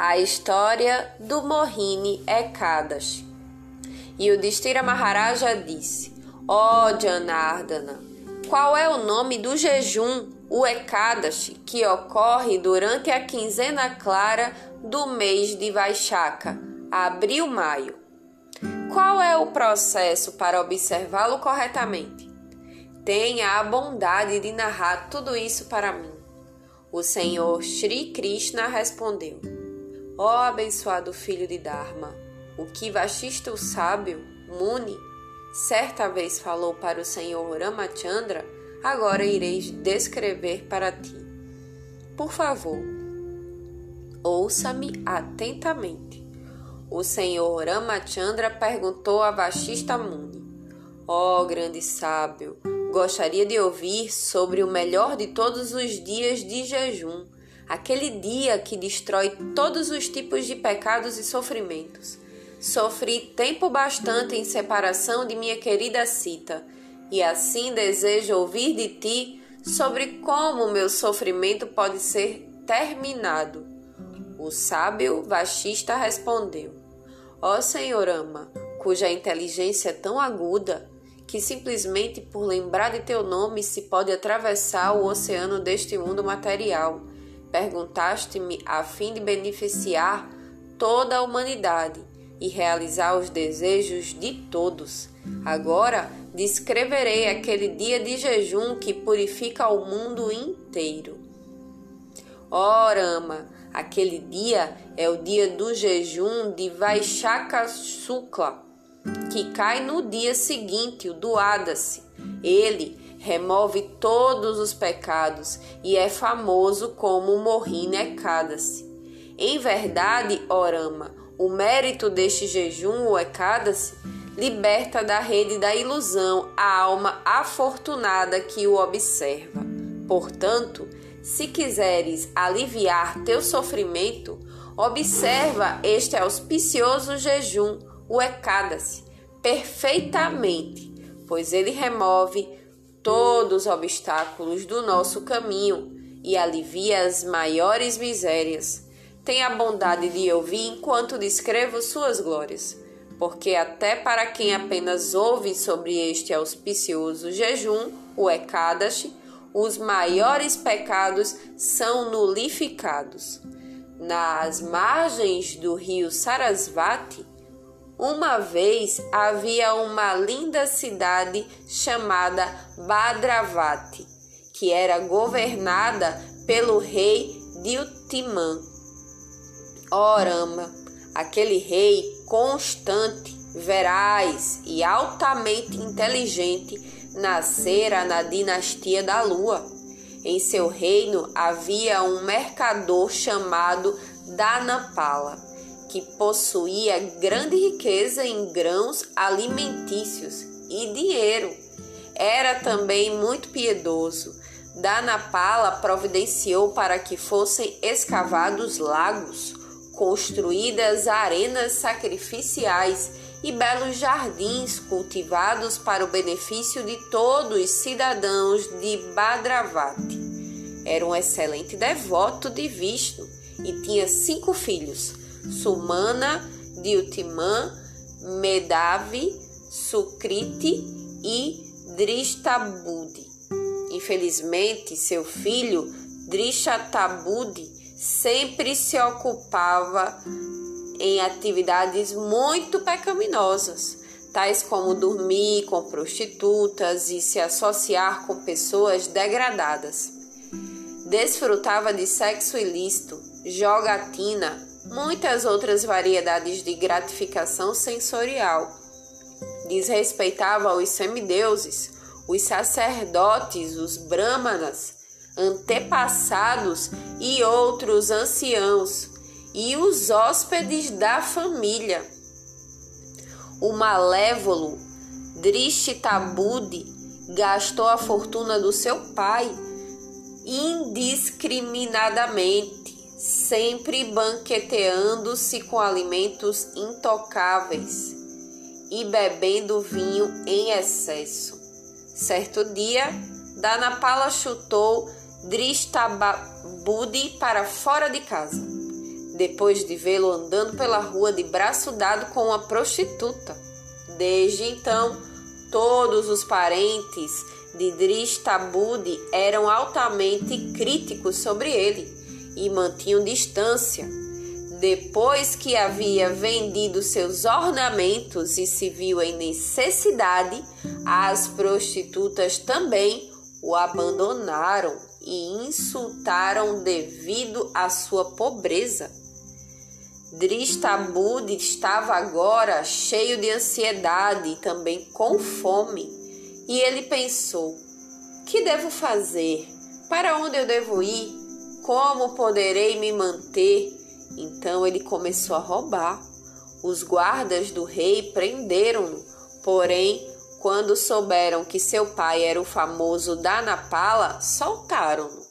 a história do Mohini Ekadashi. E o Distira Maharaja disse: Ó oh, Janardana, qual é o nome do jejum, o Ekadashi, que ocorre durante a quinzena clara do mês de Vaishaka, abril-maio? Qual é o processo para observá-lo corretamente? Tenha a bondade de narrar tudo isso para mim. O Senhor Sri Krishna respondeu. Ó abençoado filho de Dharma, o que Vashista o sábio, Muni, certa vez falou para o Senhor Ramachandra, agora ireis descrever para ti. Por favor, ouça-me atentamente. O Senhor Ramachandra perguntou a Vashista Muni: Ó oh, grande sábio, gostaria de ouvir sobre o melhor de todos os dias de jejum aquele dia que destrói todos os tipos de pecados e sofrimentos. Sofri tempo bastante em separação de minha querida Cita, e assim desejo ouvir de ti sobre como meu sofrimento pode ser terminado. O sábio Vashista respondeu: Ó Senhor ama, cuja inteligência é tão aguda que simplesmente por lembrar de teu nome se pode atravessar o oceano deste mundo material Perguntaste-me a fim de beneficiar toda a humanidade e realizar os desejos de todos. Agora descreverei aquele dia de jejum que purifica o mundo inteiro. Orama, aquele dia é o dia do jejum de Vaishaka Sukla, que cai no dia seguinte, o do Adasi. Ele remove todos os pecados e é famoso como Mohine Ekadasi. Em verdade, Orama, o mérito deste jejum, o Ekadasi, liberta da rede da ilusão a alma afortunada que o observa. Portanto, se quiseres aliviar teu sofrimento, observa este auspicioso jejum, o Ekadasi, perfeitamente, pois ele remove todos os obstáculos do nosso caminho e alivia as maiores misérias. Tenha a bondade de ouvir enquanto descrevo suas glórias, porque até para quem apenas ouve sobre este auspicioso jejum, o Ekadashi, os maiores pecados são nulificados. Nas margens do rio Sarasvati, uma vez havia uma linda cidade chamada Badravati, que era governada pelo rei Diltiman. Orama, aquele rei constante, veraz e altamente inteligente, nascera na dinastia da Lua. Em seu reino havia um mercador chamado Danapala que possuía grande riqueza em grãos alimentícios e dinheiro. Era também muito piedoso. Danapala providenciou para que fossem escavados lagos, construídas arenas sacrificiais e belos jardins cultivados para o benefício de todos os cidadãos de Badravati. Era um excelente devoto de Vishnu e tinha cinco filhos. Sumana, Diltiman, Medavi, Sukriti e Drishtabudi. Infelizmente, seu filho Drishtabudi sempre se ocupava em atividades muito pecaminosas, tais como dormir com prostitutas e se associar com pessoas degradadas. Desfrutava de sexo ilícito, jogatina, muitas outras variedades de gratificação sensorial. Desrespeitava os semideuses, os sacerdotes, os brahmanas, antepassados e outros anciãos, e os hóspedes da família. O malévolo Drishtabudi gastou a fortuna do seu pai indiscriminadamente sempre banqueteando-se com alimentos intocáveis e bebendo vinho em excesso. Certo dia, Danapala chutou Drishtabudi para fora de casa. depois de vê-lo andando pela rua de braço dado com uma prostituta. Desde então, todos os parentes de Dristabudi eram altamente críticos sobre ele e mantinham distância. Depois que havia vendido seus ornamentos e se viu em necessidade, as prostitutas também o abandonaram e insultaram devido à sua pobreza. Dristabud estava agora cheio de ansiedade e também com fome, e ele pensou: que devo fazer? Para onde eu devo ir? Como poderei me manter? Então ele começou a roubar. Os guardas do rei prenderam-no, porém, quando souberam que seu pai era o famoso Danapala, soltaram-no.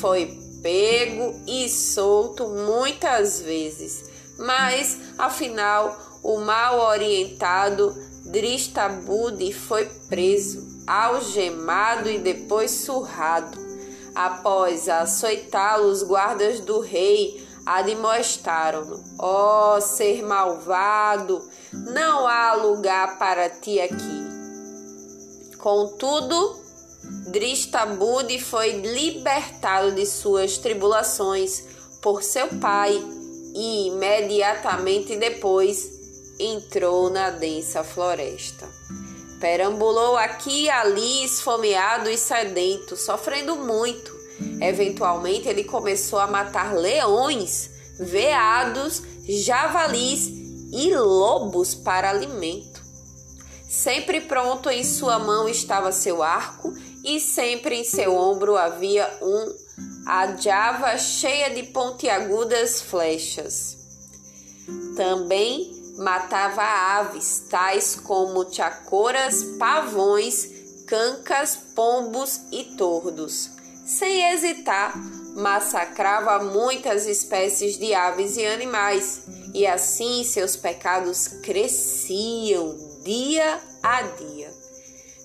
Foi pego e solto muitas vezes, mas afinal o mal orientado Dristabudi foi preso, algemado e depois surrado. Após açoitá-lo, os guardas do rei admoestaram-no: Ó oh, ser malvado, não há lugar para ti aqui. Contudo, Dristabud foi libertado de suas tribulações por seu pai e imediatamente depois entrou na densa floresta. Perambulou aqui e ali, esfomeado e sedento, sofrendo muito. Eventualmente, ele começou a matar leões, veados, javalis e lobos para alimento. Sempre pronto em sua mão estava seu arco e sempre em seu ombro havia um adjava cheia de pontiagudas flechas. Também matava aves, tais como chacoras, pavões, cancas, pombos e tordos. Sem hesitar, massacrava muitas espécies de aves e animais, e assim seus pecados cresciam dia a dia.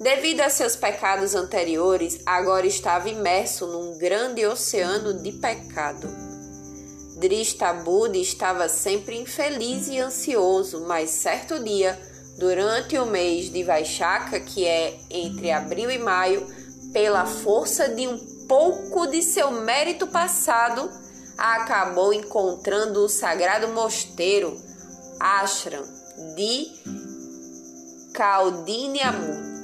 Devido a seus pecados anteriores, agora estava imerso num grande oceano de pecado. Dristabud estava sempre infeliz e ansioso, mas certo dia, durante o mês de Vaixaca, que é entre abril e maio, pela força de um pouco de seu mérito passado, acabou encontrando o sagrado mosteiro Ashram de Kaudinyamut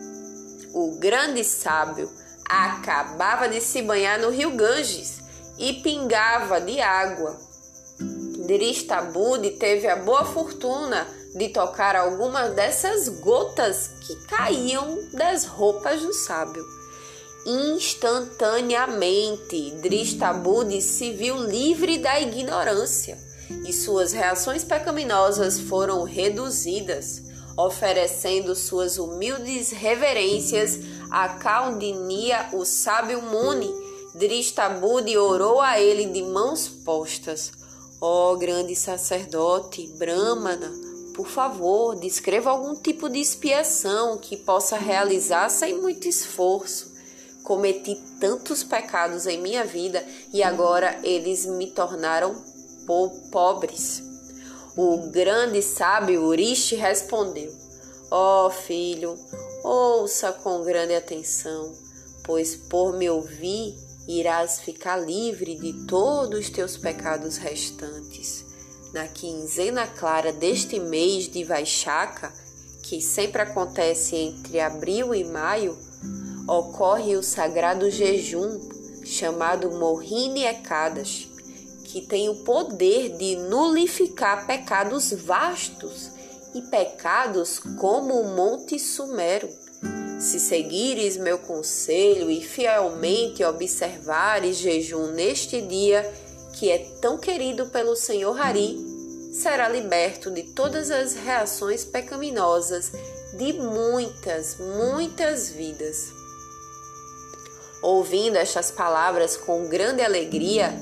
o grande sábio, acabava de se banhar no rio Ganges e pingava de água. Dristabud teve a boa fortuna de tocar algumas dessas gotas que caíam das roupas do sábio. Instantaneamente, Dristabud se viu livre da ignorância e suas reações pecaminosas foram reduzidas oferecendo suas humildes reverências a Caldinia, o sábio Muni. Dristabudi orou a ele de mãos postas. Ó oh, grande sacerdote Brahmana, por favor, descreva algum tipo de expiação que possa realizar sem muito esforço. Cometi tantos pecados em minha vida e agora eles me tornaram po pobres. O grande sábio Urishi respondeu: Ó oh, filho, ouça com grande atenção, pois por me ouvir irás ficar livre de todos os teus pecados restantes. Na quinzena clara deste mês de Vaixaca, que sempre acontece entre abril e maio, ocorre o sagrado jejum chamado Mohini Ekadas que tem o poder de nulificar pecados vastos e pecados como o Monte Sumero. Se seguires meu conselho e fielmente observares jejum neste dia, que é tão querido pelo Senhor Hari, será liberto de todas as reações pecaminosas de muitas, muitas vidas. Ouvindo estas palavras com grande alegria,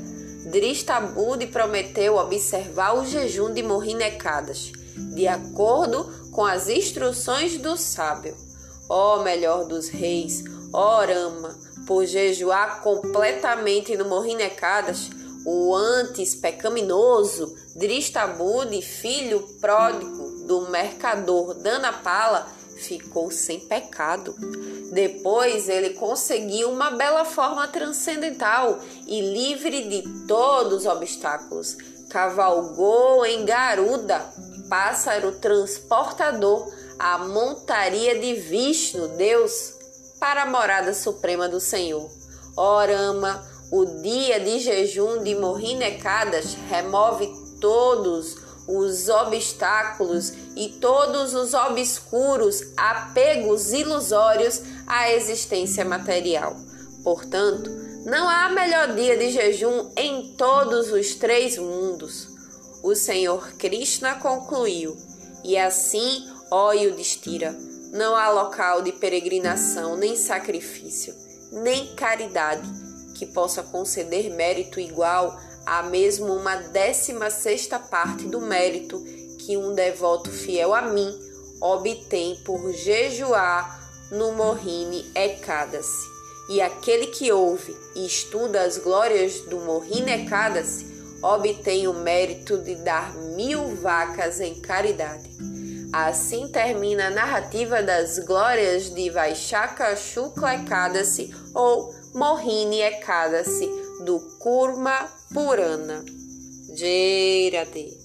Dristabud prometeu observar o jejum de Morrinecadas, de acordo com as instruções do sábio. Ó melhor dos reis, ó Rama, por jejuar completamente no Morrinecadas, o antes pecaminoso Dristabude, filho pródigo do mercador Danapala, ficou sem pecado. Depois ele conseguiu uma bela forma transcendental e livre de todos os obstáculos. Cavalgou em garuda, pássaro transportador, a montaria de Vishnu, Deus, para a morada suprema do Senhor. Orama, o dia de jejum de Mohinecadas remove todos os obstáculos e todos os obscuros apegos ilusórios à existência material. Portanto, não há melhor dia de jejum em todos os três mundos. O Senhor Krishna concluiu, e assim, ó Yudhishthira, não há local de peregrinação, nem sacrifício, nem caridade que possa conceder mérito igual a mesmo uma décima sexta parte do mérito que um devoto fiel a mim obtém por jejuar no Mohine Ekadasi. E aquele que ouve e estuda as glórias do Mohine Ekadasi obtém o mérito de dar mil vacas em caridade. Assim termina a narrativa das glórias de Vaishaka Shukla Ekadasi ou Mohini Ekadasi do Kurma Purana. Jairade.